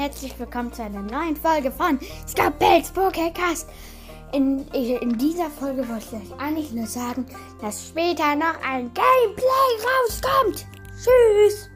herzlich willkommen zu einer neuen Folge von Skapels Pokécast. In, äh, in dieser Folge wollte ich euch eigentlich nur sagen, dass später noch ein Gameplay rauskommt. Tschüss!